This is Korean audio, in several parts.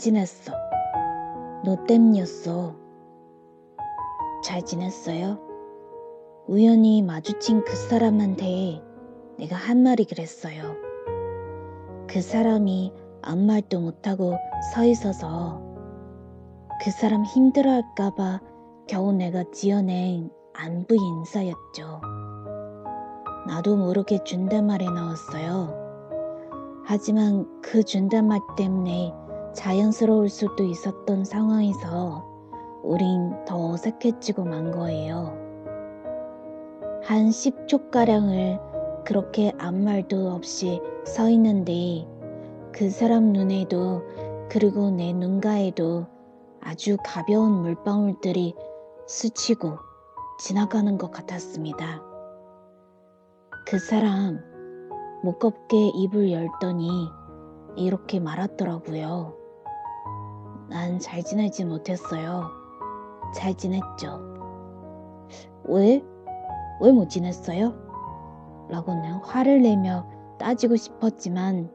지냈어. 너 때문이었어. 잘 지냈어요? 우연히 마주친 그 사람한테 내가 한 말이 그랬어요. 그 사람이 아무 말도 못하고 서 있어서 그 사람 힘들어할까봐 겨우 내가 지어낸 안부 인사였죠. 나도 모르게 준대말에 나왔어요. 하지만 그 준대말 때문에 자연스러울 수도 있었던 상황에서 우린 더 어색해지고 만 거예요. 한 10초가량을 그렇게 아무 말도 없이 서 있는데 그 사람 눈에도 그리고 내 눈가에도 아주 가벼운 물방울들이 스치고 지나가는 것 같았습니다. 그 사람 무겁게 입을 열더니 이렇게 말하더라고요. 난 잘 지내지 못했어요. 잘 지냈죠. 왜? 왜 못 지냈어요? 라고는 화를 내며 따지고 싶었지만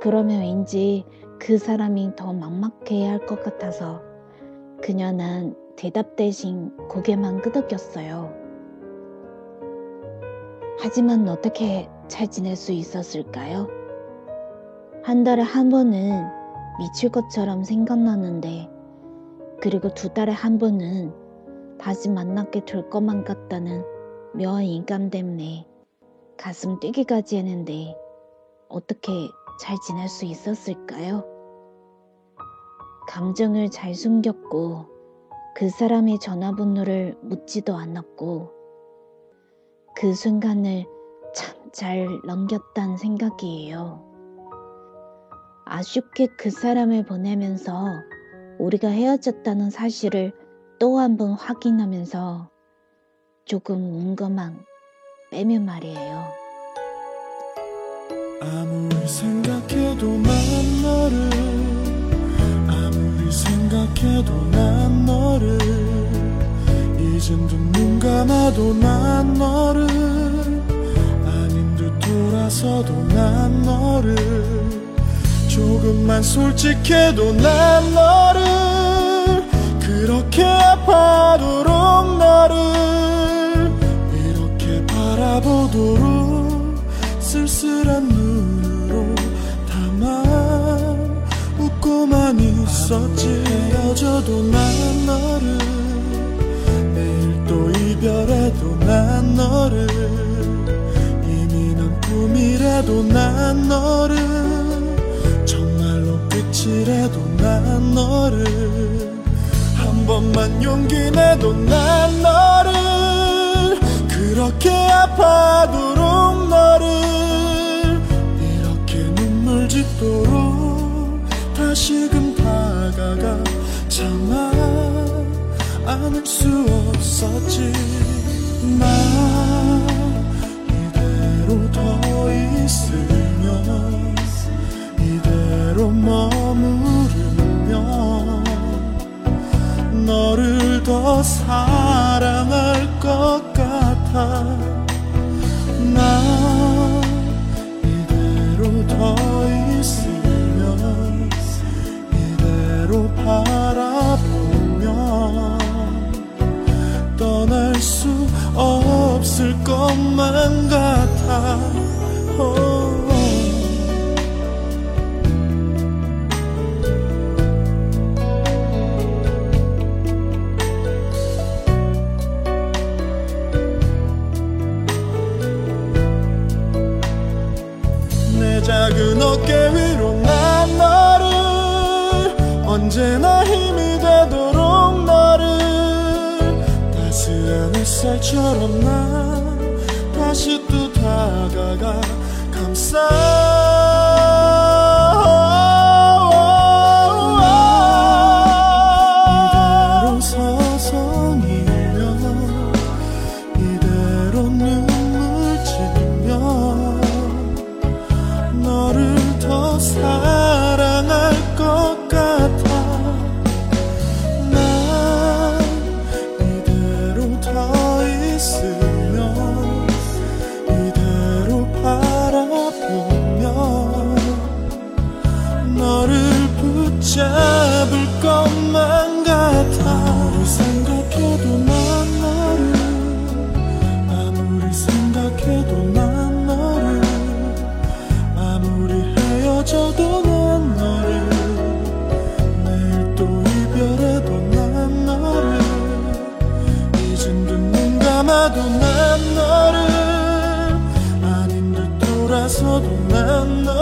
그러면 왠지 그 사람이 더 막막해 할것 같아서 그녀는 대답 대신 고개만 끄덕였어요. 하지만 어떻게 잘 지낼 수 있었을까요? 한 달에 한 번은 미칠 것처럼 생각나는데, 그리고 두 달에 한 번은 다시 만나게 될 것만 같다는 묘한 인감 때문에 가슴 뛰기까지 했는데, 어떻게 잘 지낼 수 있었을까요? 감정을 잘 숨겼고, 그 사람의 전화번호를 묻지도 않았고, 그 순간을 참 잘 넘겼단 생각이에요. 아쉽게 그 사람을 보내면서 우리가 헤어졌다는 사실을 또 한 번 확인하면서 조금 운거만 빼면 말이에요. 아무리 생각해도 난 너를 아무리 생각해도 난 너를 이젠 둔눈 감아도 난 너를 아닌 듯 돌아서도 난 너를 조금만 솔직해도 난 너를 그렇게 아파도록 너를 이렇게 바라보도록 쓸쓸한 눈으로 다만 웃고만 있었지. 헤어져도 난 너를 내일 또 이별해도 난 너를 이미 난 꿈이라도 난 너를 난 너를 한 번만 용기 내도 난 너를. 그렇게 아파도록 너를. 이렇게 눈물 짓도록 다시금 다가가 참아 안을 수 없었지. 나 이대로 더 있으면 이대로 머 더 사랑할 것 같아 나 이대로 더 있으면 이대로 바라보면 떠날 수 없을 것만 같아 어. 언제나 힘이 되도록 너를 따스한 햇살처럼 난 다시 또 다가가 감싸 돌아서도 난 너를 아닌 듯 돌아서도 난 너를